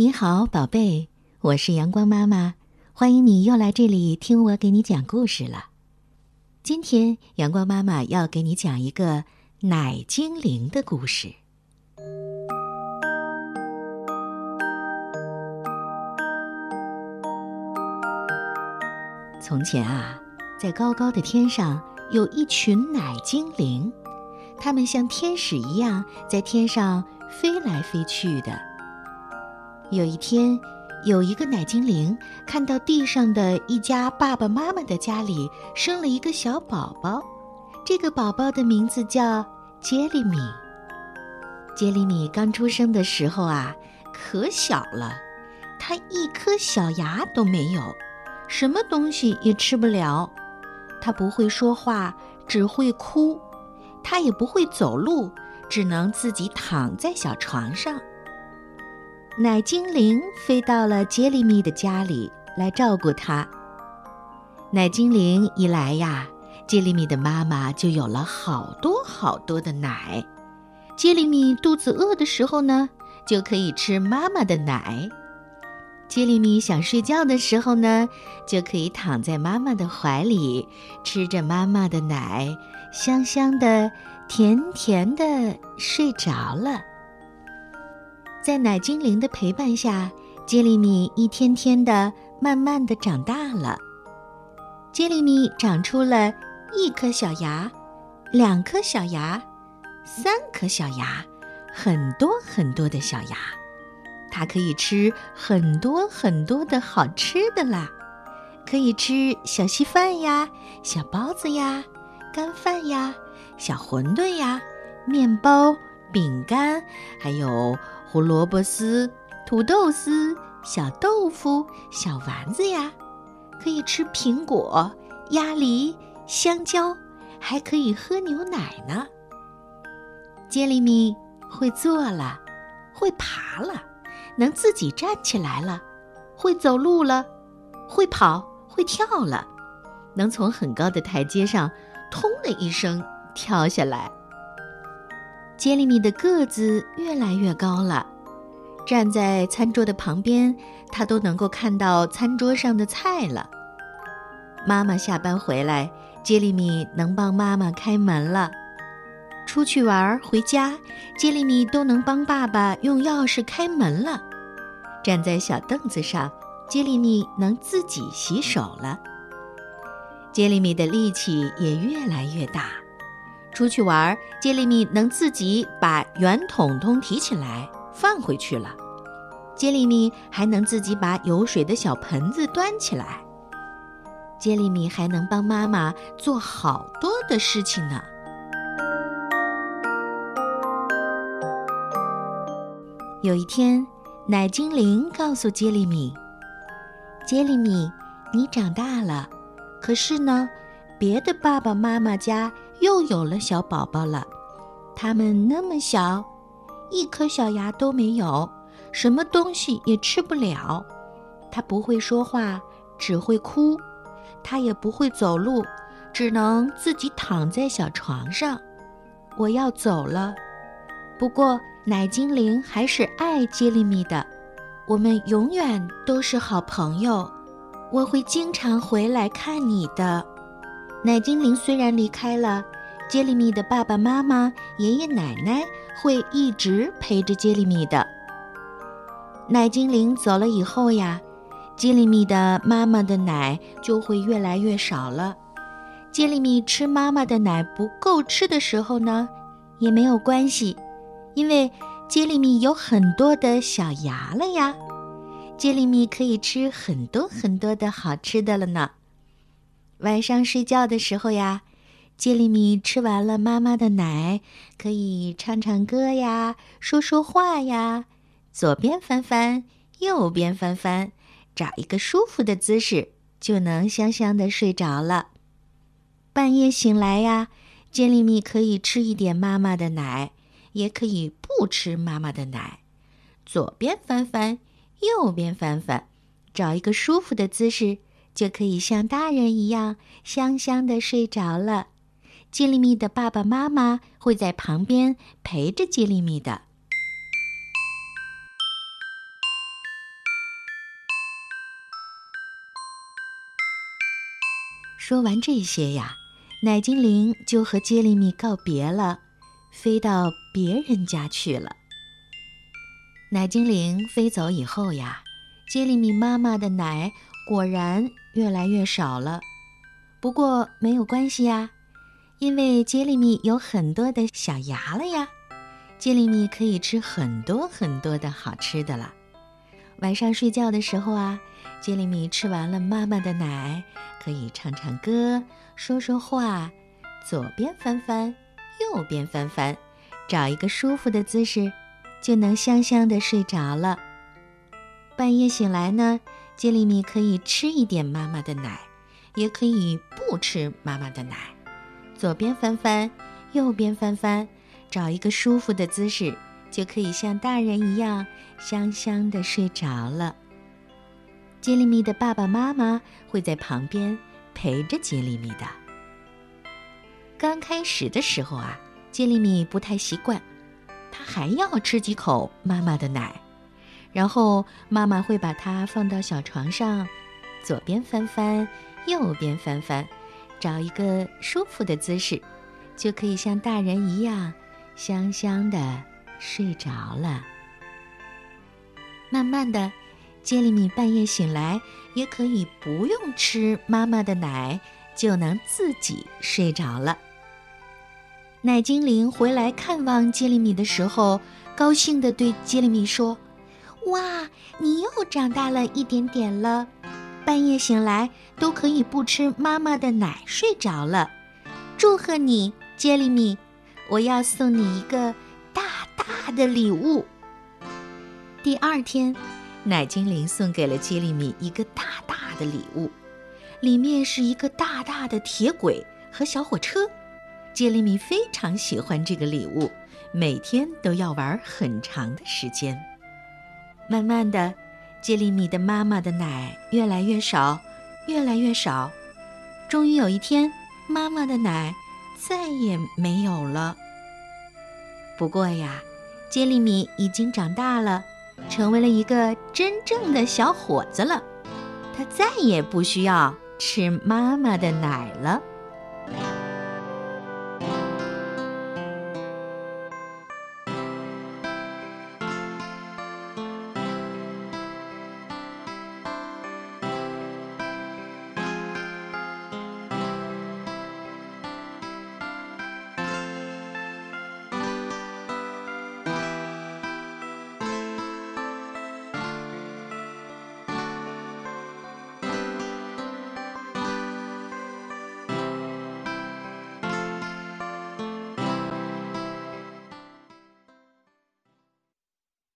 你好，宝贝，我是阳光妈妈，欢迎你又来这里听我给你讲故事了。今天，阳光妈妈要给你讲一个奶精灵的故事。从前啊，在高高的天上有一群奶精灵，它们像天使一样在天上飞来飞去的。有一天，有一个奶精灵看到地上的一家爸爸妈妈的家里生了一个小宝宝，这个宝宝的名字叫杰里米。杰里米刚出生的时候啊，可小了，他一颗小牙都没有，什么东西也吃不了。他不会说话，只会哭；他也不会走路，只能自己躺在小床上。奶精灵飞到了杰里米的家里来照顾他。奶精灵一来呀，杰里米的妈妈就有了好多好多的奶。杰里米肚子饿的时候呢，就可以吃妈妈的奶；杰里米想睡觉的时候呢，就可以躺在妈妈的怀里，吃着妈妈的奶，香香的、甜甜的睡着了。在奶精灵的陪伴下，杰里米一天天的、慢慢的长大了。杰里米长出了一颗小牙，两颗小牙，三颗小牙，很多很多的小牙。它可以吃很多很多的好吃的啦，可以吃小稀饭呀、小包子呀、干饭呀、小馄饨呀、面包、饼干，还有。胡萝卜丝、土豆丝、小豆腐、小丸子呀，可以吃苹果、鸭梨、香蕉，还可以喝牛奶呢。杰里米会坐了，会爬了，能自己站起来了，会走路了，会跑，会跳了，能从很高的台阶上“通”的一声跳下来。杰里米的个子越来越高了，站在餐桌的旁边，他都能够看到餐桌上的菜了。妈妈下班回来，杰里米能帮妈妈开门了。出去玩回家，杰里米都能帮爸爸用钥匙开门了。站在小凳子上，杰里米能自己洗手了。杰里米的力气也越来越大。出去玩，杰里米能自己把圆筒筒提起来放回去了。杰里米还能自己把有水的小盆子端起来。杰里米还能帮妈妈做好多的事情呢。有一天，奶精灵告诉杰里米：“杰里米，你长大了，可是呢，别的爸爸妈妈家……”又有了小宝宝了，他们那么小，一颗小牙都没有，什么东西也吃不了。他不会说话，只会哭；他也不会走路，只能自己躺在小床上。我要走了，不过奶精灵还是爱杰里米的，我们永远都是好朋友。我会经常回来看你的。奶精灵虽然离开了，杰里米的爸爸妈妈、爷爷奶奶会一直陪着杰里米的。奶精灵走了以后呀，杰里米的妈妈的奶就会越来越少了。杰里米吃妈妈的奶不够吃的时候呢，也没有关系，因为杰里米有很多的小牙了呀。杰里米可以吃很多很多的好吃的了呢。晚上睡觉的时候呀，杰里米吃完了妈妈的奶，可以唱唱歌呀，说说话呀，左边翻翻，右边翻翻，找一个舒服的姿势，就能香香的睡着了。半夜醒来呀，杰里米可以吃一点妈妈的奶，也可以不吃妈妈的奶，左边翻翻，右边翻翻，找一个舒服的姿势。就可以像大人一样香香的睡着了。杰里米的爸爸妈妈会在旁边陪着杰里米的。说完这些呀奶精灵就和杰里米告别了飞到别人家去了。奶精灵飞走以后呀杰里米妈妈的奶果然越来越少了。不过没有关系呀，因为杰里米有很多的小牙了呀，杰里米可以吃很多很多的好吃的了。晚上睡觉的时候啊，杰里米吃完了妈妈的奶，可以唱唱歌、说说话，左边翻翻，右边翻翻，找一个舒服的姿势。就能香香的睡着了。半夜醒来呢，杰里米可以吃一点妈妈的奶，也可以不吃妈妈的奶。左边翻翻，右边翻翻，找一个舒服的姿势，就可以像大人一样香香的睡着了。杰里米的爸爸妈妈会在旁边陪着杰里米的。刚开始的时候啊，杰里米不太习惯。他还要吃几口妈妈的奶，然后妈妈会把它放到小床上，左边翻翻，右边翻翻，找一个舒服的姿势，就可以像大人一样香香的睡着了。慢慢的，杰里米半夜醒来，也可以不用吃妈妈的奶，就能自己睡着了。奶精灵回来看望杰里米的时候，高兴地对杰里米说：“哇，你又长大了一点点了，半夜醒来都可以不吃妈妈的奶睡着了。祝贺你，杰里米！我要送你一个大大的礼物。”第二天，奶精灵送给了杰里米一个大大的礼物，里面是一个大大的铁轨和小火车。杰里米非常喜欢这个礼物，每天都要玩很长的时间。慢慢的，杰里米的妈妈的奶越来越少，越来越少。终于有一天，妈妈的奶再也没有了。不过呀，杰里米已经长大了，成为了一个真正的小伙子了。他再也不需要吃妈妈的奶了。